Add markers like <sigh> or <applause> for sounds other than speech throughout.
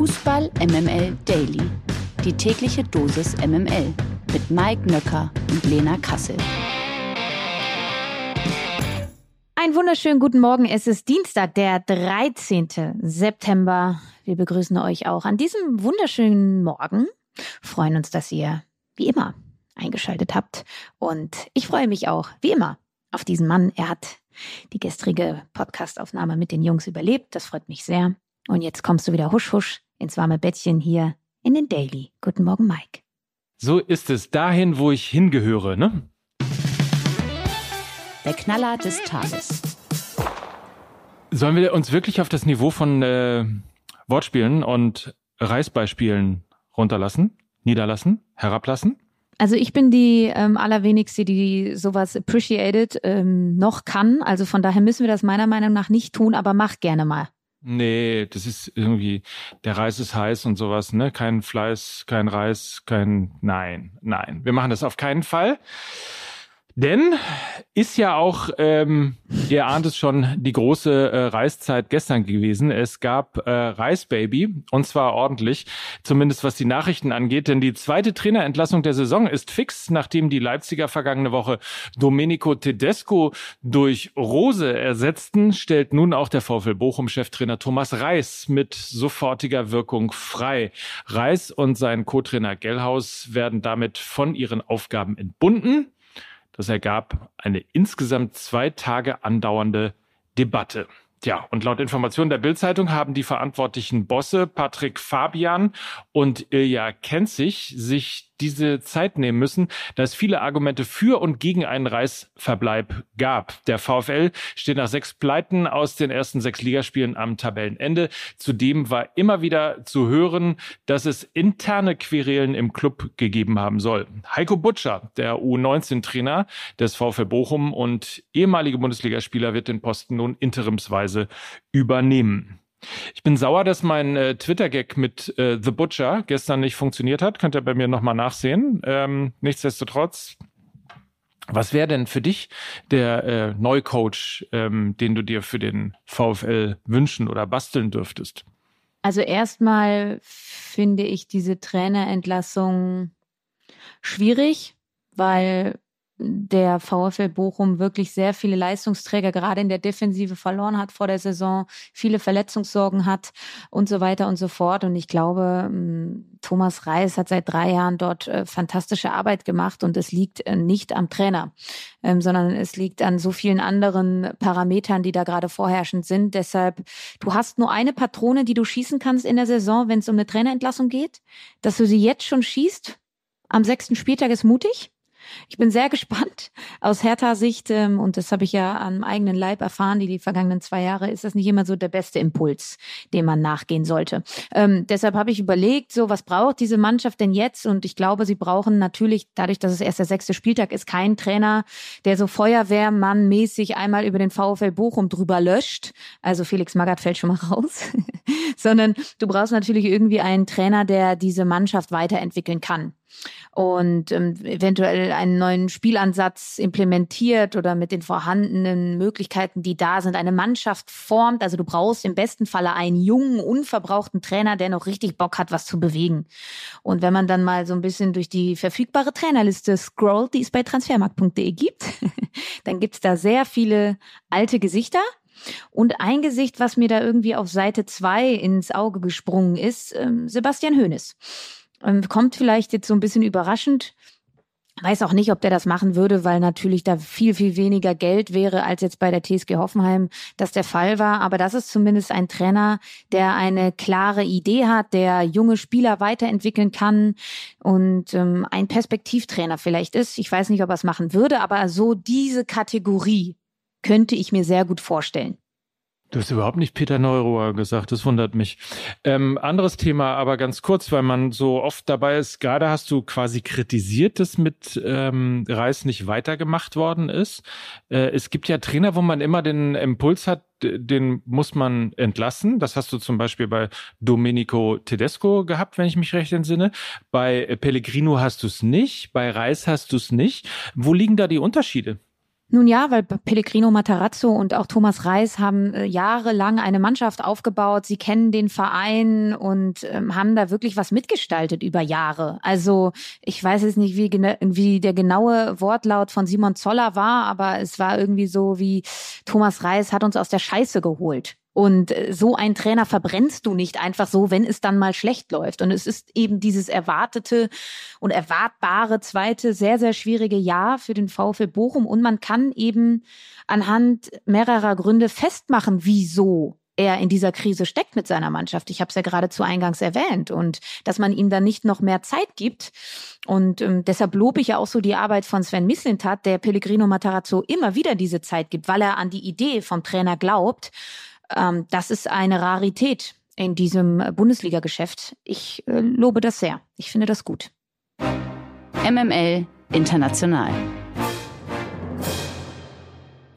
Fußball MML Daily. Die tägliche Dosis MML mit Mike Nöcker und Lena Kassel. Einen wunderschönen guten Morgen. Es ist Dienstag, der 13. September. Wir begrüßen euch auch an diesem wunderschönen Morgen. Freuen uns, dass ihr wie immer eingeschaltet habt. Und ich freue mich auch, wie immer, auf diesen Mann. Er hat die gestrige Podcastaufnahme mit den Jungs überlebt. Das freut mich sehr. Und jetzt kommst du wieder husch husch ins warme Bettchen hier in den Daily. Guten Morgen, Mike. So ist es dahin, wo ich hingehöre, ne? Der Knaller des Tages. Sollen wir uns wirklich auf das Niveau von äh, Wortspielen und Reißbeispielen runterlassen, niederlassen, herablassen? Also ich bin die ähm, allerwenigste, die sowas appreciated ähm, noch kann. Also von daher müssen wir das meiner Meinung nach nicht tun, aber mach gerne mal. Nee, das ist irgendwie, der Reis ist heiß und sowas, ne? Kein Fleiß, kein Reis, kein, nein, nein. Wir machen das auf keinen Fall. Denn ist ja auch, ähm, ihr ahnt es schon, die große äh, Reiszeit gestern gewesen. Es gab äh, Reisbaby und zwar ordentlich, zumindest was die Nachrichten angeht. Denn die zweite Trainerentlassung der Saison ist fix, nachdem die Leipziger vergangene Woche Domenico Tedesco durch Rose ersetzten, stellt nun auch der VfL Bochum-Cheftrainer Thomas Reis mit sofortiger Wirkung frei. Reis und sein Co-Trainer Gellhaus werden damit von ihren Aufgaben entbunden. Das ergab eine insgesamt zwei Tage andauernde Debatte. Tja, und laut Informationen der Bildzeitung haben die verantwortlichen Bosse Patrick Fabian und Ilja Kenzig sich diese Zeit nehmen müssen, da es viele Argumente für und gegen einen Reisverbleib gab. Der VfL steht nach sechs Pleiten aus den ersten sechs Ligaspielen am Tabellenende. Zudem war immer wieder zu hören, dass es interne Querelen im Club gegeben haben soll. Heiko Butscher, der U19-Trainer des VfL Bochum und ehemalige Bundesligaspieler, wird den Posten nun interimsweise übernehmen. Ich bin sauer, dass mein äh, Twitter-Gag mit äh, The Butcher gestern nicht funktioniert hat. Könnt ihr bei mir nochmal nachsehen. Ähm, nichtsdestotrotz, was wäre denn für dich der äh, Neucoach, ähm, den du dir für den VfL wünschen oder basteln dürftest? Also erstmal finde ich diese Trainerentlassung schwierig, weil der VfL Bochum wirklich sehr viele Leistungsträger gerade in der Defensive verloren hat vor der Saison, viele Verletzungssorgen hat und so weiter und so fort. Und ich glaube, mm, Thomas Reis hat seit drei Jahren dort äh, fantastische Arbeit gemacht und es liegt äh, nicht am Trainer, ähm, sondern es liegt an so vielen anderen Parametern, die da gerade vorherrschend sind. Deshalb, du hast nur eine Patrone, die du schießen kannst in der Saison, wenn es um eine Trainerentlassung geht, dass du sie jetzt schon schießt. Am sechsten Spieltag ist mutig. Ich bin sehr <laughs> gespannt aus Hertha-Sicht, ähm, und das habe ich ja am eigenen Leib erfahren, die die vergangenen zwei Jahre, ist das nicht immer so der beste Impuls, dem man nachgehen sollte. Ähm, deshalb habe ich überlegt, so was braucht diese Mannschaft denn jetzt? Und ich glaube, sie brauchen natürlich, dadurch, dass es erst der sechste Spieltag ist, keinen Trainer, der so Feuerwehrmann-mäßig einmal über den VfL Bochum drüber löscht. Also Felix Magath fällt schon mal <laughs> raus. Sondern du brauchst natürlich irgendwie einen Trainer, der diese Mannschaft weiterentwickeln kann und ähm, eventuell einen neuen Spielansatz implementiert oder mit den vorhandenen Möglichkeiten, die da sind, eine Mannschaft formt. Also du brauchst im besten Falle einen jungen, unverbrauchten Trainer, der noch richtig Bock hat, was zu bewegen. Und wenn man dann mal so ein bisschen durch die verfügbare Trainerliste scrollt, die es bei transfermarkt.de gibt, <laughs> dann gibt's da sehr viele alte Gesichter, und ein Gesicht, was mir da irgendwie auf Seite zwei ins Auge gesprungen ist, ähm, Sebastian Hoeneß. Ähm, kommt vielleicht jetzt so ein bisschen überraschend. Weiß auch nicht, ob der das machen würde, weil natürlich da viel, viel weniger Geld wäre, als jetzt bei der TSG Hoffenheim das der Fall war. Aber das ist zumindest ein Trainer, der eine klare Idee hat, der junge Spieler weiterentwickeln kann und ähm, ein Perspektivtrainer vielleicht ist. Ich weiß nicht, ob er es machen würde, aber so diese Kategorie könnte ich mir sehr gut vorstellen. Du hast überhaupt nicht Peter Neururer gesagt, das wundert mich. Ähm, anderes Thema, aber ganz kurz, weil man so oft dabei ist, gerade hast du quasi kritisiert, dass mit ähm, Reis nicht weitergemacht worden ist. Äh, es gibt ja Trainer, wo man immer den Impuls hat, den muss man entlassen. Das hast du zum Beispiel bei Domenico Tedesco gehabt, wenn ich mich recht entsinne. Bei Pellegrino hast du es nicht, bei Reis hast du es nicht. Wo liegen da die Unterschiede? Nun ja, weil Pellegrino Matarazzo und auch Thomas Reis haben äh, jahrelang eine Mannschaft aufgebaut. Sie kennen den Verein und ähm, haben da wirklich was mitgestaltet über Jahre. Also ich weiß jetzt nicht, wie, wie der genaue Wortlaut von Simon Zoller war, aber es war irgendwie so wie Thomas Reis hat uns aus der Scheiße geholt. Und äh, so ein Trainer verbrennst du nicht einfach so, wenn es dann mal schlecht läuft. Und es ist eben dieses erwartete und erwartbare zweite sehr, sehr schwierige Jahr für den VfL Bochum. Und man kann eben anhand mehrerer Gründe festmachen, wieso er in dieser Krise steckt mit seiner Mannschaft. Ich habe es ja gerade zu Eingangs erwähnt und dass man ihm dann nicht noch mehr Zeit gibt. Und ähm, deshalb lobe ich ja auch so die Arbeit von Sven Mislintat, der Pellegrino Matarazzo immer wieder diese Zeit gibt, weil er an die Idee vom Trainer glaubt ähm, das ist eine Rarität in diesem Bundesliga-Geschäft. Ich äh, lobe das sehr. Ich finde das gut. MML International.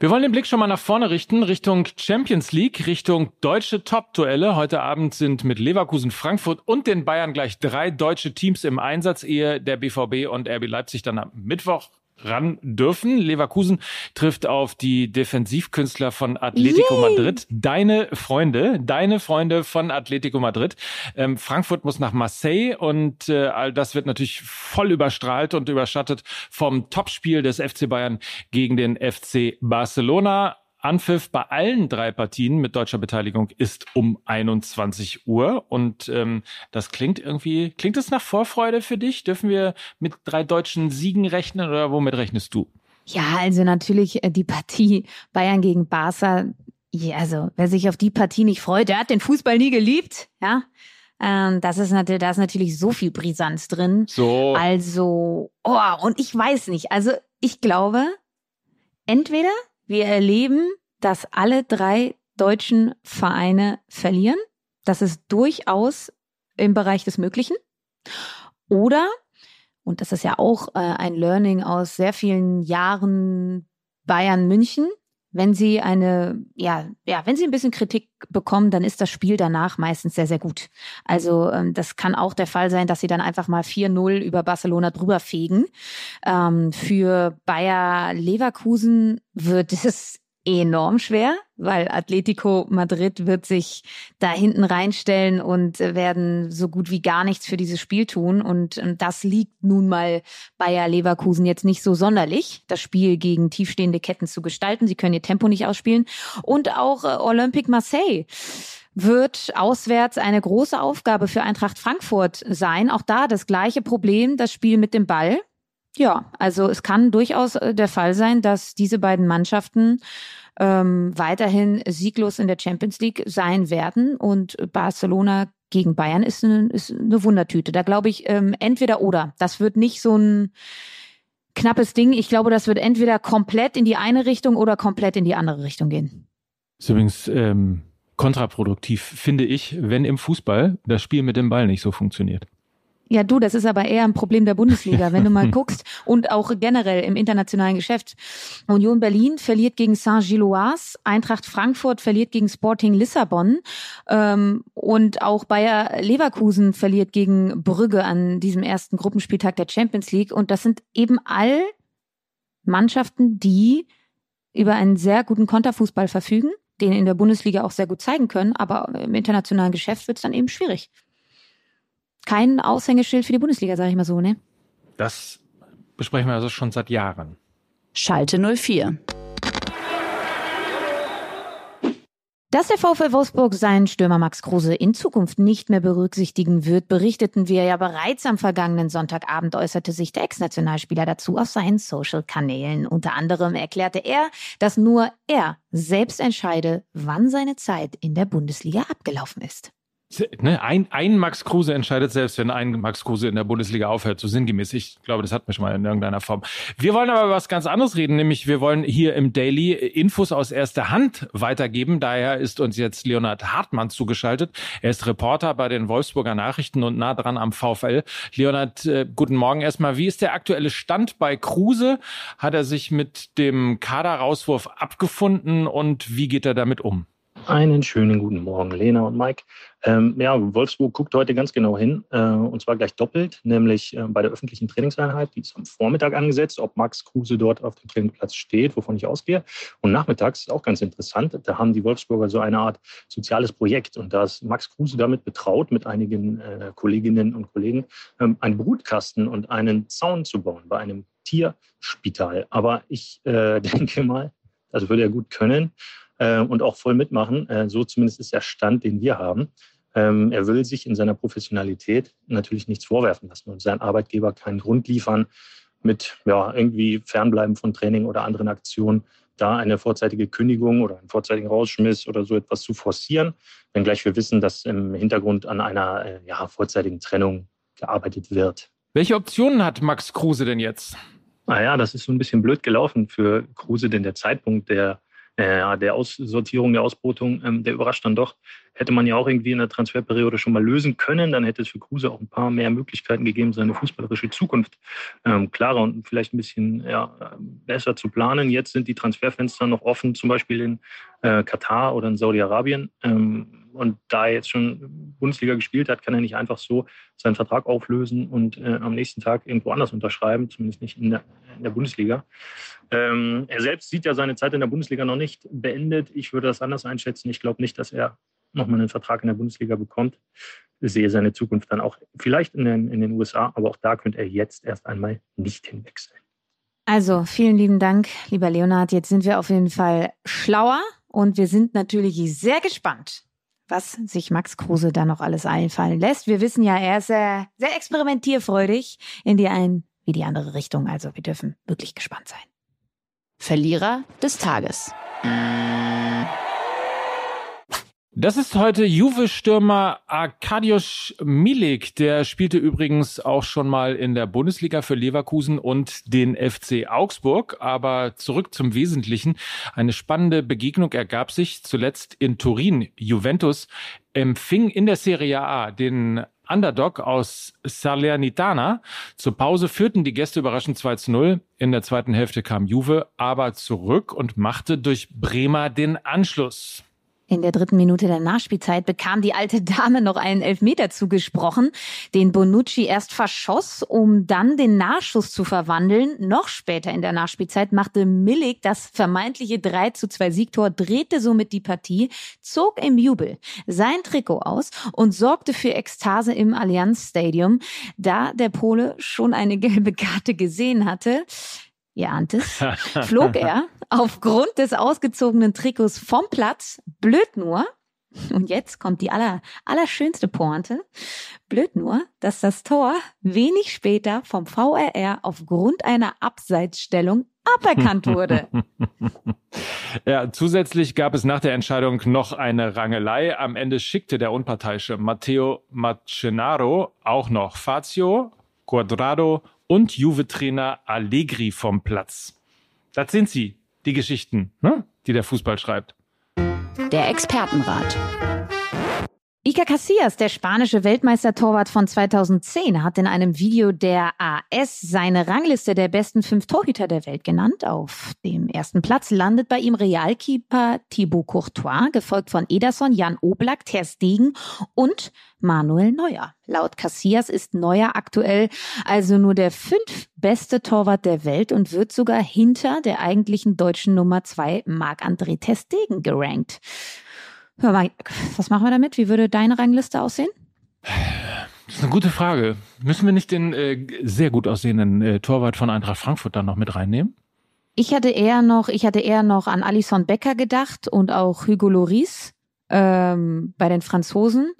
Wir wollen den Blick schon mal nach vorne richten, Richtung Champions League, Richtung deutsche Top-Duelle. Heute Abend sind mit Leverkusen, Frankfurt und den Bayern gleich drei deutsche Teams im Einsatz, ehe der BVB und RB Leipzig dann am Mittwoch ran dürfen. Leverkusen trifft auf die Defensivkünstler von Atletico Yay. Madrid. Deine Freunde, deine Freunde von Atletico Madrid. Ähm, Frankfurt muss nach Marseille und äh, all das wird natürlich voll überstrahlt und überschattet vom Topspiel des FC Bayern gegen den FC Barcelona. Anpfiff bei allen drei Partien mit deutscher Beteiligung ist um 21 Uhr. Und ähm, das klingt irgendwie, klingt es nach Vorfreude für dich? Dürfen wir mit drei deutschen Siegen rechnen oder womit rechnest du? Ja, also natürlich äh, die Partie Bayern gegen Barca. Ja, also wer sich auf die Partie nicht freut, der hat den Fußball nie geliebt. Ja, ähm, das ist natürlich, da ist natürlich so viel Brisanz drin. So. Also, oh, und ich weiß nicht. Also ich glaube, entweder wir erleben, dass alle drei deutschen Vereine verlieren. Das ist durchaus im Bereich des Möglichen. Oder, und das ist ja auch äh, ein Learning aus sehr vielen Jahren Bayern München, wenn sie eine, ja, ja, wenn sie ein bisschen Kritik bekommen, dann ist das Spiel danach meistens sehr, sehr gut. Also ähm, das kann auch der Fall sein, dass sie dann einfach mal 4-0 über Barcelona drüber fegen. Ähm, für Bayer Leverkusen wird <laughs> es enorm schwer, weil Atletico Madrid wird sich da hinten reinstellen und werden so gut wie gar nichts für dieses Spiel tun. Und das liegt nun mal Bayer Leverkusen jetzt nicht so sonderlich, das Spiel gegen tiefstehende Ketten zu gestalten. Sie können ihr Tempo nicht ausspielen. Und auch äh, Olympique Marseille wird auswärts eine große Aufgabe für Eintracht Frankfurt sein. Auch da das gleiche Problem, das Spiel mit dem Ball. Ja, also es kann durchaus äh, der Fall sein, dass diese beiden Mannschaften ähm, weiterhin sieglos in der Champions League sein werden und Barcelona gegen Bayern ist eine, ist eine Wundertüte. Da glaube ich ähm, entweder oder. Das wird nicht so ein knappes Ding. Ich glaube, das wird entweder komplett in die eine Richtung oder komplett in die andere Richtung gehen. ist übrigens ähm, kontraproduktiv, finde ich, wenn im Fußball das Spiel mit dem Ball nicht so funktioniert. Ja, du, das ist aber eher ein Problem der Bundesliga, wenn du mal <laughs> guckst und auch generell im internationalen Geschäft. Union Berlin verliert gegen Saint-Gilloise, Eintracht Frankfurt verliert gegen Sporting Lissabon ähm, und auch Bayer Leverkusen verliert gegen Brügge an diesem ersten Gruppenspieltag der Champions League. Und das sind eben all Mannschaften, die über einen sehr guten Konterfußball verfügen, den in der Bundesliga auch sehr gut zeigen können, aber im internationalen Geschäft wird es dann eben schwierig kein Aushängeschild für die Bundesliga, sage ich mal so, ne? Das besprechen wir also schon seit Jahren. Schalte 04. Dass der VfL Wolfsburg seinen Stürmer Max Kruse in Zukunft nicht mehr berücksichtigen wird, berichteten wir ja bereits am vergangenen Sonntagabend, äußerte sich der Ex-Nationalspieler dazu auf seinen Social-Kanälen. Unter anderem erklärte er, dass nur er selbst entscheide, wann seine Zeit in der Bundesliga abgelaufen ist. Ne, ein, ein Max Kruse entscheidet selbst, wenn ein Max Kruse in der Bundesliga aufhört, so sinngemäß. Ich glaube, das hat mich schon mal in irgendeiner Form. Wir wollen aber was ganz anderes reden, nämlich wir wollen hier im Daily Infos aus erster Hand weitergeben. Daher ist uns jetzt Leonhard Hartmann zugeschaltet. Er ist Reporter bei den Wolfsburger Nachrichten und nah dran am VfL. Leonhard, äh, guten Morgen erstmal. Wie ist der aktuelle Stand bei Kruse? Hat er sich mit dem Kaderrauswurf abgefunden und wie geht er damit um? Einen schönen guten Morgen, Lena und Mike. Ähm, ja, Wolfsburg guckt heute ganz genau hin, äh, und zwar gleich doppelt, nämlich äh, bei der öffentlichen Trainingseinheit, die ist am Vormittag angesetzt, ob Max Kruse dort auf dem Trainingsplatz steht, wovon ich ausgehe. Und nachmittags ist auch ganz interessant, da haben die Wolfsburger so eine Art soziales Projekt und da ist Max Kruse damit betraut, mit einigen äh, Kolleginnen und Kollegen ähm, einen Brutkasten und einen Zaun zu bauen bei einem Tierspital. Aber ich äh, <laughs> denke mal, das würde er gut können äh, und auch voll mitmachen. Äh, so zumindest ist der Stand, den wir haben. Ähm, er will sich in seiner Professionalität natürlich nichts vorwerfen lassen und seinen Arbeitgeber keinen Grund liefern, mit ja, irgendwie Fernbleiben von Training oder anderen Aktionen da eine vorzeitige Kündigung oder einen vorzeitigen Rausschmiss oder so etwas zu forcieren, wenngleich wir wissen, dass im Hintergrund an einer äh, ja, vorzeitigen Trennung gearbeitet wird. Welche Optionen hat Max Kruse denn jetzt? Naja, das ist so ein bisschen blöd gelaufen für Kruse, denn der Zeitpunkt der äh, der Aussortierung, der Ausbrotung, ähm, der überrascht dann doch. Hätte man ja auch irgendwie in der Transferperiode schon mal lösen können, dann hätte es für Kruse auch ein paar mehr Möglichkeiten gegeben, seine fußballerische Zukunft ähm, klarer und vielleicht ein bisschen ja, besser zu planen. Jetzt sind die Transferfenster noch offen, zum Beispiel in äh, Katar oder in Saudi-Arabien. Ähm, und da er jetzt schon Bundesliga gespielt hat, kann er nicht einfach so seinen Vertrag auflösen und äh, am nächsten Tag irgendwo anders unterschreiben, zumindest nicht in der, in der Bundesliga. Ähm, er selbst sieht ja seine Zeit in der Bundesliga noch nicht beendet. Ich würde das anders einschätzen. Ich glaube nicht, dass er nochmal einen Vertrag in der Bundesliga bekommt. Sehe seine Zukunft dann auch vielleicht in den, in den USA, aber auch da könnte er jetzt erst einmal nicht hinwechseln. Also, vielen lieben Dank, lieber Leonhard. Jetzt sind wir auf jeden Fall schlauer und wir sind natürlich sehr gespannt, was sich Max Kruse da noch alles einfallen lässt. Wir wissen ja, er ist sehr, sehr experimentierfreudig in die eine wie die andere Richtung. Also wir dürfen wirklich gespannt sein. Verlierer des Tages. Das ist heute Juve-Stürmer Arkadiusz Milik. Der spielte übrigens auch schon mal in der Bundesliga für Leverkusen und den FC Augsburg. Aber zurück zum Wesentlichen. Eine spannende Begegnung ergab sich zuletzt in Turin. Juventus empfing in der Serie A den Underdog aus Salernitana. Zur Pause führten die Gäste überraschend 2 zu 0. In der zweiten Hälfte kam Juve aber zurück und machte durch Bremer den Anschluss. In der dritten Minute der Nachspielzeit bekam die alte Dame noch einen Elfmeter zugesprochen, den Bonucci erst verschoss, um dann den Nachschuss zu verwandeln. Noch später in der Nachspielzeit machte Millig das vermeintliche 3 zu 2 Siegtor, drehte somit die Partie, zog im Jubel sein Trikot aus und sorgte für Ekstase im Allianz Stadium, da der Pole schon eine gelbe Karte gesehen hatte ihr ahnt es, <laughs> flog er aufgrund des ausgezogenen Trikots vom Platz. Blöd nur, und jetzt kommt die aller, allerschönste Pointe. Blöd nur, dass das Tor wenig später vom VRR aufgrund einer Abseitsstellung aberkannt wurde. <laughs> ja, zusätzlich gab es nach der Entscheidung noch eine Rangelei. Am Ende schickte der unparteiische Matteo Macenaro auch noch Fazio, Quadrado und Juve-Trainer Allegri vom Platz. Das sind sie, die Geschichten, ne? die der Fußball schreibt. Der Expertenrat. Iker Casillas, der spanische Weltmeistertorwart von 2010, hat in einem Video der AS seine Rangliste der besten fünf Torhüter der Welt genannt. Auf dem ersten Platz landet bei ihm Realkeeper Thibaut Courtois, gefolgt von Ederson, Jan Oblak, Ter Stegen und Manuel Neuer. Laut Casillas ist Neuer aktuell also nur der fünf beste Torwart der Welt und wird sogar hinter der eigentlichen deutschen Nummer zwei Marc-André Ter Stegen gerankt. Hör mal, was machen wir damit? Wie würde deine Rangliste aussehen? Das ist eine gute Frage. Müssen wir nicht den äh, sehr gut aussehenden äh, Torwart von Eintracht Frankfurt dann noch mit reinnehmen? Ich hatte eher noch, ich hatte eher noch an Alison Becker gedacht und auch Hugo Loris ähm, bei den Franzosen.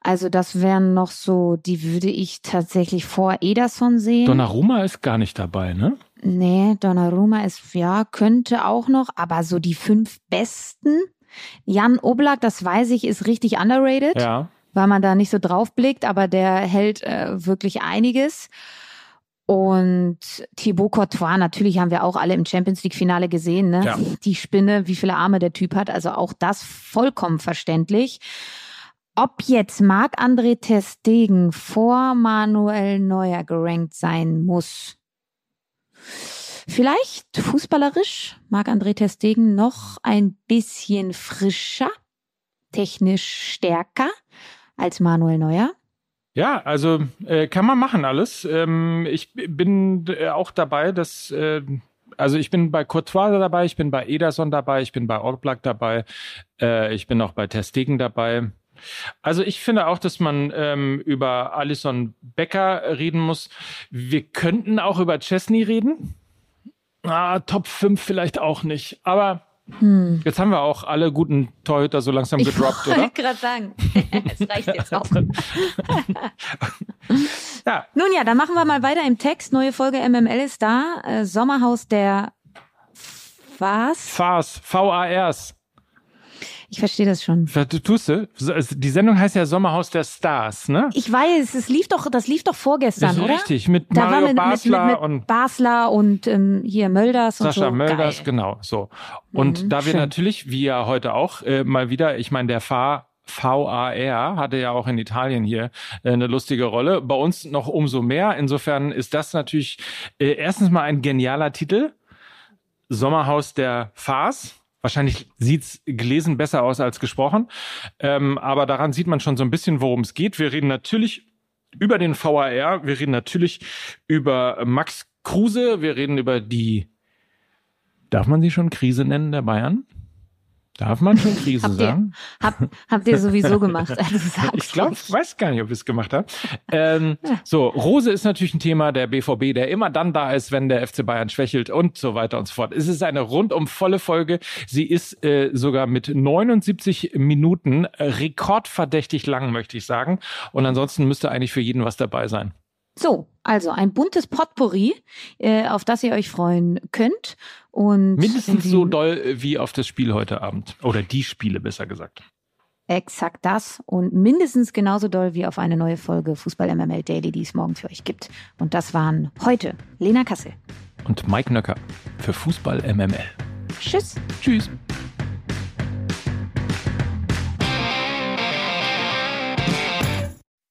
Also das wären noch so, die würde ich tatsächlich vor Ederson sehen. Donnarumma ist gar nicht dabei, ne? Nee, Donnarumma ist, ja, könnte auch noch, aber so die fünf besten Jan Oblak, das weiß ich, ist richtig underrated, ja. weil man da nicht so drauf blickt, aber der hält äh, wirklich einiges. Und Thibaut Courtois, natürlich haben wir auch alle im Champions League Finale gesehen, ne? Ja. Die Spinne, wie viele Arme der Typ hat, also auch das vollkommen verständlich. Ob jetzt Marc-André Testegen vor Manuel Neuer gerankt sein muss, Vielleicht fußballerisch mag André Testegen noch ein bisschen frischer. technisch stärker als Manuel Neuer. Ja, also äh, kann man machen alles. Ähm, ich bin äh, auch dabei, dass äh, also ich bin bei Courtois dabei, ich bin bei Ederson dabei, ich bin bei Ortblack dabei, äh, ich bin auch bei Testegen dabei. Also ich finde auch, dass man ähm, über Alison Becker reden muss. Wir könnten auch über Chesney reden. Ah, Top 5 vielleicht auch nicht. Aber hm. jetzt haben wir auch alle guten Torhüter so langsam gedroppt, ich oder? Ich <laughs> wollte gerade sagen, <laughs> es reicht jetzt auch. <laughs> ja. Nun ja, dann machen wir mal weiter im Text. Neue Folge MML ist da. Äh, Sommerhaus der was? FARS, VARs. Ich verstehe das schon. Tust du? Die Sendung heißt ja Sommerhaus der Stars, ne? Ich weiß, es lief doch, das lief doch vorgestern, das ist oder? Richtig, mit da Mario mit, Basler mit, mit, und Basler und ähm, hier Mölders und Sascha so. Mölders, Geil. genau, so. Und Mhm, da wir schön. natürlich, wie ja heute auch, äh, mal wieder, ich meine, der Fahr VAR hatte ja auch in Italien hier äh, eine lustige Rolle. Bei uns noch umso mehr. Insofern ist das natürlich äh, erstens mal ein genialer Titel. Sommerhaus der Fars. Wahrscheinlich sieht's gelesen besser aus als gesprochen. Ähm, aber daran sieht man schon so ein bisschen, worum es geht. Wir reden natürlich über den VAR. Wir reden natürlich über Max Kruse. Wir reden über die, darf man sie schon Krise nennen, der Bayern? Darf man schon Krise Habt ihr- sagen? Hab, habt ihr sowieso gemacht. Also <laughs> Ich glaube, ruhig. weiß gar nicht, ob ich es gemacht habe. Ähm, so, Rose ist natürlich ein Thema der BVB, der immer dann da ist, wenn der FC Bayern schwächelt und so weiter und so fort. Es ist eine rundum volle Folge. Sie ist äh, sogar mit 79 Minuten rekordverdächtig lang, möchte ich sagen. Und ansonsten müsste eigentlich für jeden was dabei sein. So, also ein buntes Potpourri, äh, auf das ihr euch freuen könnt. Und Mindestens in so doll äh, wie auf das Spiel heute Abend. Oder die Spiele, besser gesagt. Exakt das und mindestens genauso doll wie auf eine neue Folge Fußball MML Daily, die es morgen für euch gibt. Und das waren heute Lena Kassel. Und Mike Nöcker für Fußball MML. Tschüss. Tschüss.